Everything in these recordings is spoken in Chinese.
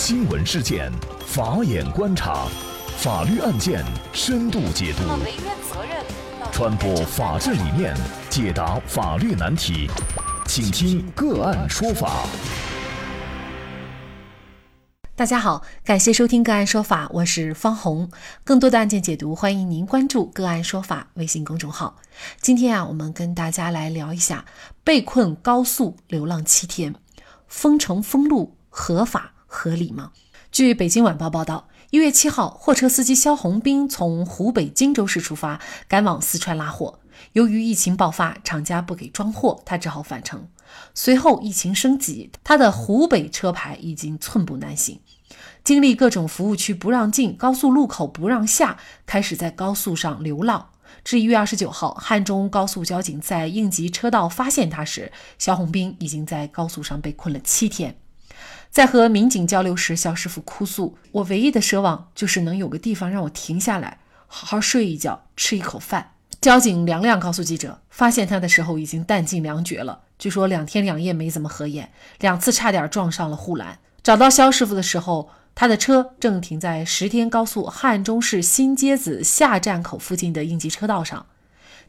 新闻事件，法眼观察，法律案件深度解读，传播法治理念，解答法律难题，请听个案说法。大家好，感谢收听个案说法，我是方红。更多的案件解读，欢迎您关注个案说法微信公众号。今天啊，我们跟大家来聊一下被困高速流浪七天，封城封路合法合理吗？据北京晚报报道，一月七号，货车司机肖红兵从湖北荆州市出发，赶往四川拉货。由于疫情爆发，厂家不给装货，他只好返程。随后疫情升级，他的湖北车牌已经寸步难行。经历各种服务区不让进、高速路口不让下，开始在高速上流浪。至一月二十九号，汉中高速交警在应急车道发现他时，肖红兵已经在高速上被困了七天。在和民警交流时，肖师傅哭诉：“我唯一的奢望就是能有个地方让我停下来，好好睡一觉，吃一口饭。”交警梁亮告诉记者，发现他的时候已经弹尽粮绝了，据说两天两夜没怎么合眼，两次差点撞上了护栏。找到肖师傅的时候。他的车正停在石天高速汉中市新街子下站口附近的应急车道上。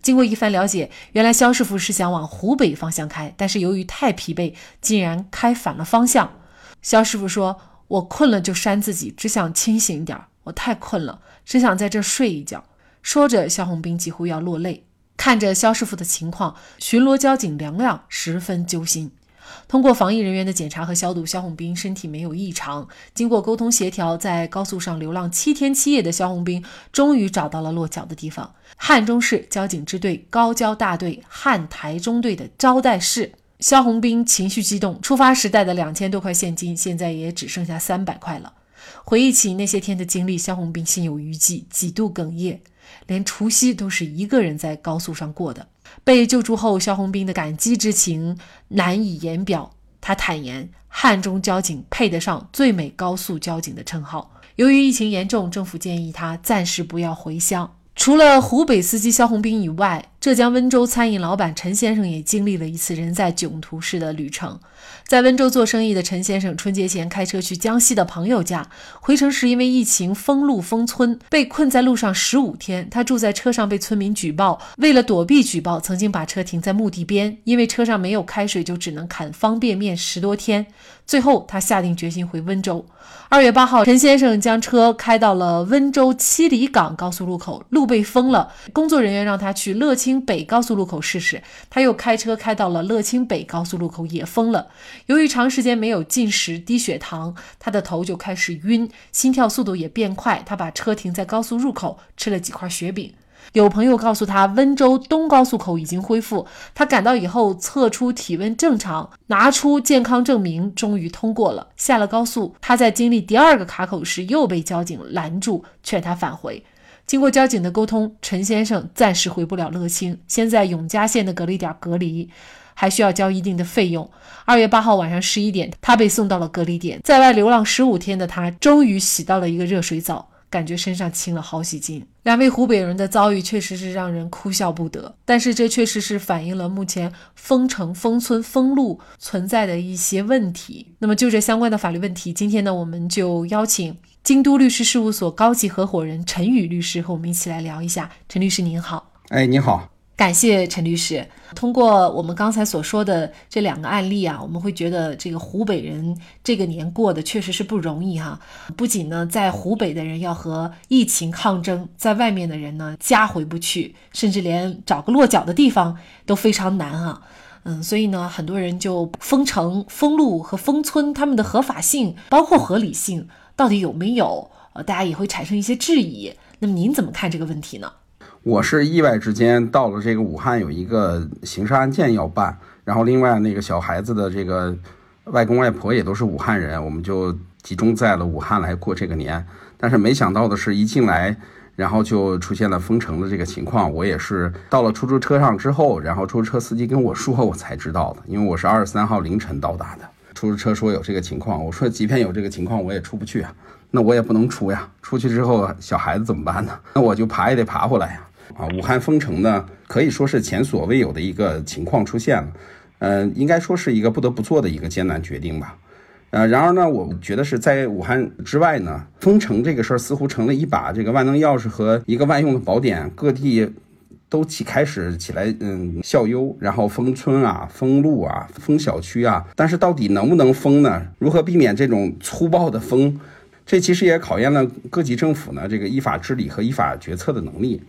经过一番了解，原来肖师傅是想往湖北方向开，但是由于太疲惫，竟然开反了方向。肖师傅说：“我困了就扇自己，只想清醒一点。我太困了，只想在这睡一觉。”说着，肖红兵几乎要落泪。看着肖师傅的情况，巡逻交警梁亮十分揪心。通过防疫人员的检查和消毒，肖红兵身体没有异常。经过沟通协调，在高速上流浪七天七夜的肖红兵，终于找到了落脚的地方——汉中市交警支队高交大队汉台中队的招待室。肖红兵情绪激动，出发时带的两千多块现金，现在也只剩下三百块了。回忆起那些天的经历，肖红兵心有余悸，几度哽咽。连除夕都是一个人在高速上过的。被救助后，肖红兵的感激之情难以言表。他坦言，汉中交警配得上“最美高速交警”的称号。由于疫情严重，政府建议他暂时不要回乡。除了湖北司机肖红兵以外，浙江温州餐饮老板陈先生也经历了一次人在囧途式的旅程。在温州做生意的陈先生，春节前开车去江西的朋友家，回程时因为疫情封路封村，被困在路上十五天。他住在车上，被村民举报，为了躲避举报，曾经把车停在墓地边，因为车上没有开水，就只能砍方便面十多天。最后，他下定决心回温州。二月八号，陈先生将车开到了温州七里岗高速路口，路被封了。工作人员让他去乐清北高速路口试试。他又开车开到了乐清北高速路口，也封了。由于长时间没有进食、低血糖，他的头就开始晕，心跳速度也变快。他把车停在高速入口，吃了几块雪饼。有朋友告诉他，温州东高速口已经恢复。他赶到以后，测出体温正常，拿出健康证明，终于通过了。下了高速，他在经历第二个卡口时，又被交警拦住，劝他返回。经过交警的沟通，陈先生暂时回不了乐清，先在永嘉县的隔离点隔离，还需要交一定的费用。二月八号晚上十一点，他被送到了隔离点。在外流浪十五天的他，终于洗到了一个热水澡。感觉身上轻了好几斤。两位湖北人的遭遇确实是让人哭笑不得，但是这确实是反映了目前封城、封村、封路存在的一些问题。那么就这相关的法律问题，今天呢，我们就邀请京都律师事务所高级合伙人陈宇律师和我们一起来聊一下。陈律师您好，哎，你好。感谢陈律师。通过我们刚才所说的这两个案例啊，我们会觉得这个湖北人这个年过得确实是不容易哈。不仅呢，在湖北的人要和疫情抗争，在外面的人呢，家回不去，甚至连找个落脚的地方都非常难啊。嗯，所以呢，很多人就封城、封路和封村，他们的合法性，包括合理性，到底有没有？呃，大家也会产生一些质疑。那么您怎么看这个问题呢？我是意外之间到了这个武汉，有一个刑事案件要办，然后另外那个小孩子的这个外公外婆也都是武汉人，我们就集中在了武汉来过这个年。但是没想到的是，一进来，然后就出现了封城的这个情况。我也是到了出租车上之后，然后出租车司机跟我说，我才知道的，因为我是二十三号凌晨到达的。出租车说有这个情况，我说即便有这个情况，我也出不去啊，那我也不能出呀。出去之后，小孩子怎么办呢？那我就爬也得爬回来呀。啊，武汉封城呢，可以说是前所未有的一个情况出现了，呃，应该说是一个不得不做的一个艰难决定吧。呃，然而呢，我觉得是在武汉之外呢，封城这个事儿似乎成了一把这个万能钥匙和一个万用的宝典，各地都起开始起来，嗯，效优，然后封村啊、封路啊、封小区啊。但是到底能不能封呢？如何避免这种粗暴的封？这其实也考验了各级政府呢这个依法治理和依法决策的能力。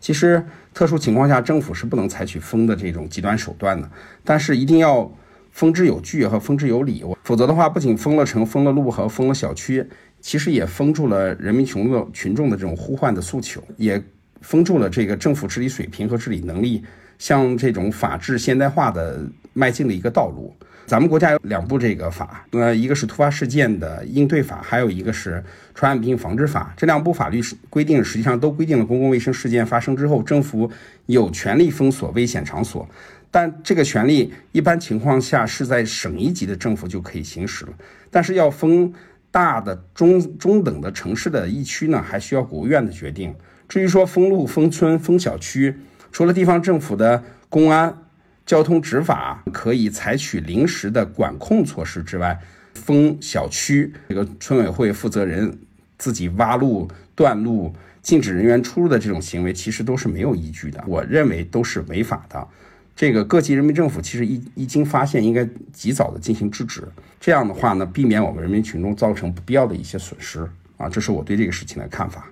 其实特殊情况下，政府是不能采取封的这种极端手段的，但是一定要。封之有据和封之有理，否则的话，不仅封了城、封了路和封了小区，其实也封住了人民群众群众的这种呼唤的诉求，也封住了这个政府治理水平和治理能力向这种法治现代化的迈进的一个道路。咱们国家有两部这个法，呃，一个是突发事件的应对法，还有一个是传染病防治法。这两部法律是规定，实际上都规定了公共卫生事件发生之后，政府有权利封锁危险场所。但这个权利一般情况下是在省一级的政府就可以行使了，但是要封大的中中等的城市的疫区呢，还需要国务院的决定。至于说封路、封村、封小区，除了地方政府的公安、交通执法可以采取临时的管控措施之外，封小区这个村委会负责人自己挖路、断路、禁止人员出入的这种行为，其实都是没有依据的。我认为都是违法的。这个各级人民政府其实一一经发现，应该及早的进行制止。这样的话呢，避免我们人民群众造成不必要的一些损失啊，这是我对这个事情的看法。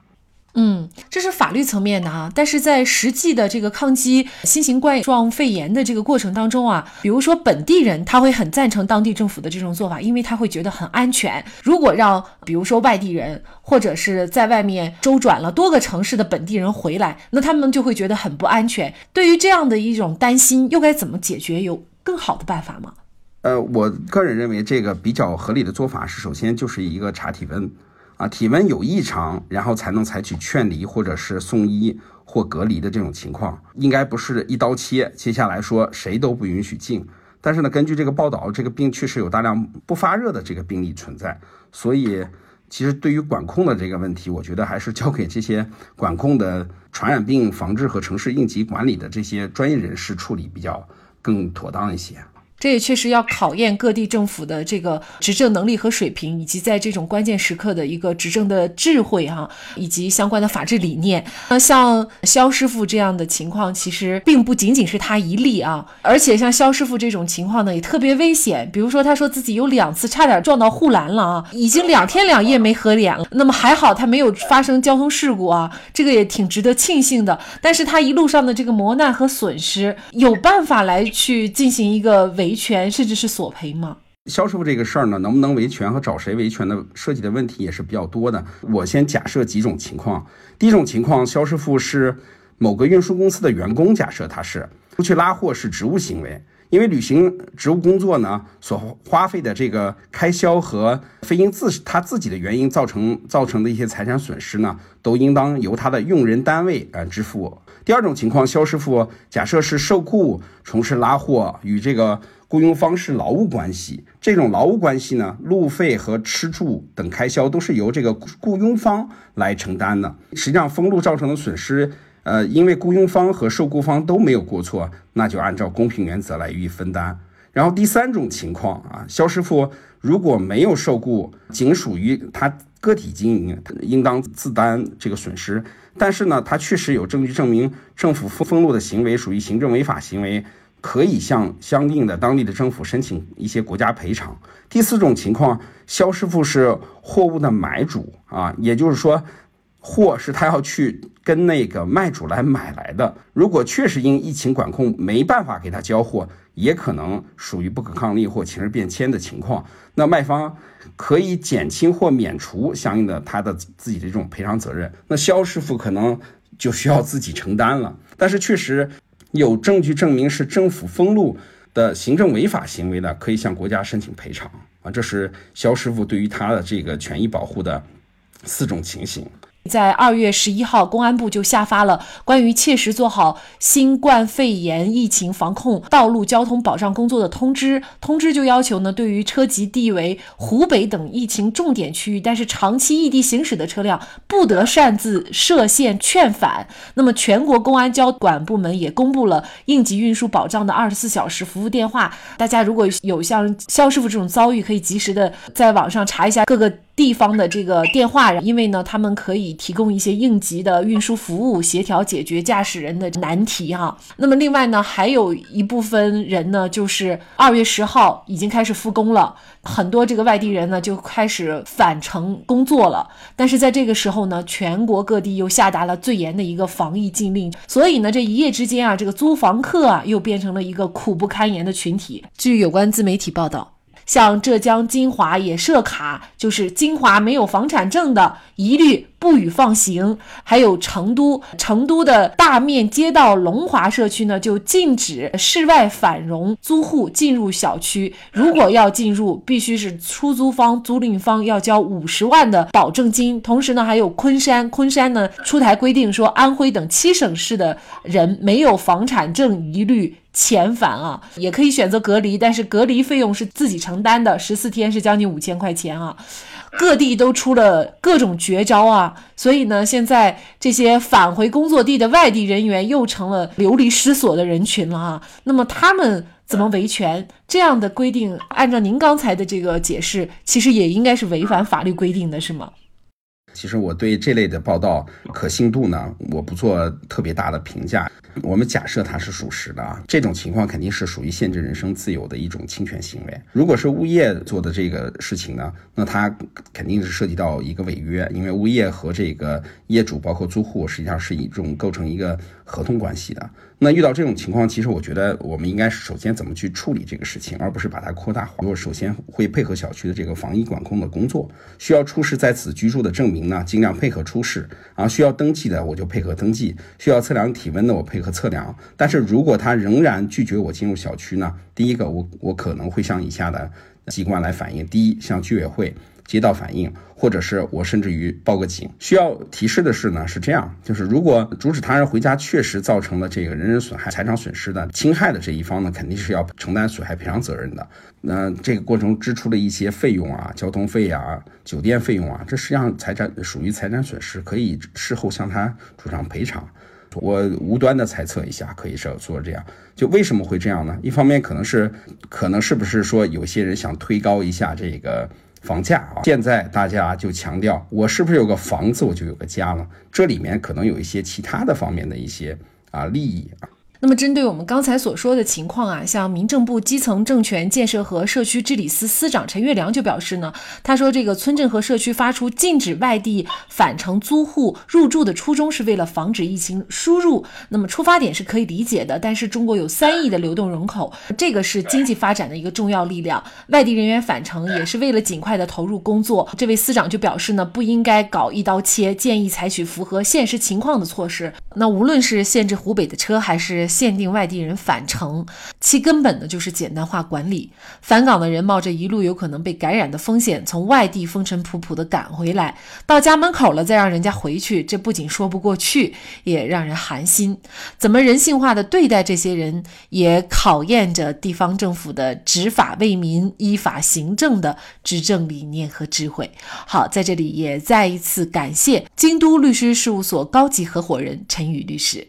嗯，这是法律层面的哈，但是在实际的这个抗击新型冠状肺炎的这个过程当中啊，比如说本地人他会很赞成当地政府的这种做法，因为他会觉得很安全。如果让比如说外地人或者是在外面周转了多个城市的本地人回来，那他们就会觉得很不安全。对于这样的一种担心，又该怎么解决？有更好的办法吗？呃，我个人认为这个比较合理的做法是，首先就是一个查体温。啊，体温有异常，然后才能采取劝离或者是送医或隔离的这种情况，应该不是一刀切。接下来说谁都不允许进。但是呢，根据这个报道，这个病确实有大量不发热的这个病例存在，所以其实对于管控的这个问题，我觉得还是交给这些管控的传染病防治和城市应急管理的这些专业人士处理比较更妥当一些。这也确实要考验各地政府的这个执政能力和水平，以及在这种关键时刻的一个执政的智慧哈，以及相关的法治理念。那像肖师傅这样的情况，其实并不仅仅是他一例啊，而且像肖师傅这种情况呢，也特别危险。比如说，他说自己有两次差点撞到护栏了啊，已经两天两夜没合脸了。那么还好他没有发生交通事故啊，这个也挺值得庆幸的。但是他一路上的这个磨难和损失，有办法来去进行一个维。维权甚至是索赔吗？肖师傅这个事儿呢，能不能维权和找谁维权的涉及的问题也是比较多的。我先假设几种情况。第一种情况，肖师傅是某个运输公司的员工，假设他是出去拉货是职务行为，因为履行职务工作呢所花费的这个开销和非因自他自己的原因造成造成的一些财产损失呢，都应当由他的用人单位呃支付。第二种情况，肖师傅假设是受雇从事拉货，与这个雇佣方是劳务关系。这种劳务关系呢，路费和吃住等开销都是由这个雇佣方来承担的。实际上，封路造成的损失，呃，因为雇佣方和受雇方都没有过错，那就按照公平原则来予以分担。然后第三种情况啊，肖师傅如果没有受雇，仅属于他个体经营，应当自担这个损失。但是呢，他确实有证据证明政府封封路的行为属于行政违法行为，可以向相应的当地的政府申请一些国家赔偿。第四种情况，肖师傅是货物的买主啊，也就是说，货是他要去跟那个卖主来买来的。如果确实因疫情管控没办法给他交货，也可能属于不可抗力或情势变迁的情况，那卖方。可以减轻或免除相应的他的自己的这种赔偿责任，那肖师傅可能就需要自己承担了。但是确实有证据证明是政府封路的行政违法行为的，可以向国家申请赔偿啊。这是肖师傅对于他的这个权益保护的四种情形。在二月十一号，公安部就下发了关于切实做好新冠肺炎疫情防控道路交通保障工作的通知。通知就要求呢，对于车籍地为湖北等疫情重点区域，但是长期异地行驶的车辆，不得擅自设限劝返。那么，全国公安交管部门也公布了应急运输保障的二十四小时服务电话。大家如果有像肖师傅这种遭遇，可以及时的在网上查一下各个。地方的这个电话，因为呢，他们可以提供一些应急的运输服务，协调解决驾驶人的难题哈。那么另外呢，还有一部分人呢，就是二月十号已经开始复工了，很多这个外地人呢就开始返程工作了。但是在这个时候呢，全国各地又下达了最严的一个防疫禁令，所以呢，这一夜之间啊，这个租房客啊又变成了一个苦不堪言的群体。据有关自媒体报道。像浙江金华也设卡，就是金华没有房产证的，一律不予放行。还有成都，成都的大面街道龙华社区呢，就禁止室外返融租户进入小区。如果要进入，必须是出租方、租赁方要交五十万的保证金。同时呢，还有昆山，昆山呢出台规定说，安徽等七省市的人没有房产证，一律。遣返啊，也可以选择隔离，但是隔离费用是自己承担的，十四天是将近五千块钱啊。各地都出了各种绝招啊，所以呢，现在这些返回工作地的外地人员又成了流离失所的人群了啊。那么他们怎么维权？这样的规定，按照您刚才的这个解释，其实也应该是违反法律规定的，是吗？其实我对这类的报道可信度呢，我不做特别大的评价。我们假设它是属实的啊，这种情况肯定是属于限制人身自由的一种侵权行为。如果是物业做的这个事情呢，那它肯定是涉及到一个违约，因为物业和这个业主包括租户实际上是一种构成一个合同关系的。那遇到这种情况，其实我觉得我们应该首先怎么去处理这个事情，而不是把它扩大化。我首先会配合小区的这个防疫管控的工作，需要出示在此居住的证明呢，尽量配合出示啊。需要登记的我就配合登记，需要测量体温的我配合测量。但是如果他仍然拒绝我进入小区呢，第一个我我可能会向以下的机关来反映：第一，向居委会。接到反映，或者是我甚至于报个警。需要提示的是呢，是这样，就是如果阻止他人回家确实造成了这个人身损害、财产损失的侵害的这一方呢，肯定是要承担损害赔偿责任的。那这个过程支出的一些费用啊，交通费啊、酒店费用啊，这实际上财产属于财产损失，可以事后向他主张赔偿。我无端的猜测一下，可以是做这样，就为什么会这样呢？一方面可能是，可能是不是说有些人想推高一下这个。房价啊，现在大家就强调，我是不是有个房子，我就有个家了？这里面可能有一些其他的方面的一些啊利益啊。那么，针对我们刚才所说的情况啊，像民政部基层政权建设和社区治理司司长陈月良就表示呢，他说这个村镇和社区发出禁止外地返程租户入住的初衷是为了防止疫情输入，那么出发点是可以理解的。但是中国有三亿的流动人口，这个是经济发展的一个重要力量，外地人员返程也是为了尽快的投入工作。这位司长就表示呢，不应该搞一刀切，建议采取符合现实情况的措施。那无论是限制湖北的车，还是限定外地人返程，其根本呢就是简单化管理。返岗的人冒着一路有可能被感染的风险，从外地风尘仆仆的赶回来，到家门口了再让人家回去，这不仅说不过去，也让人寒心。怎么人性化的对待这些人，也考验着地方政府的执法为民、依法行政的执政理念和智慧。好，在这里也再一次感谢京都律师事务所高级合伙人陈宇律师。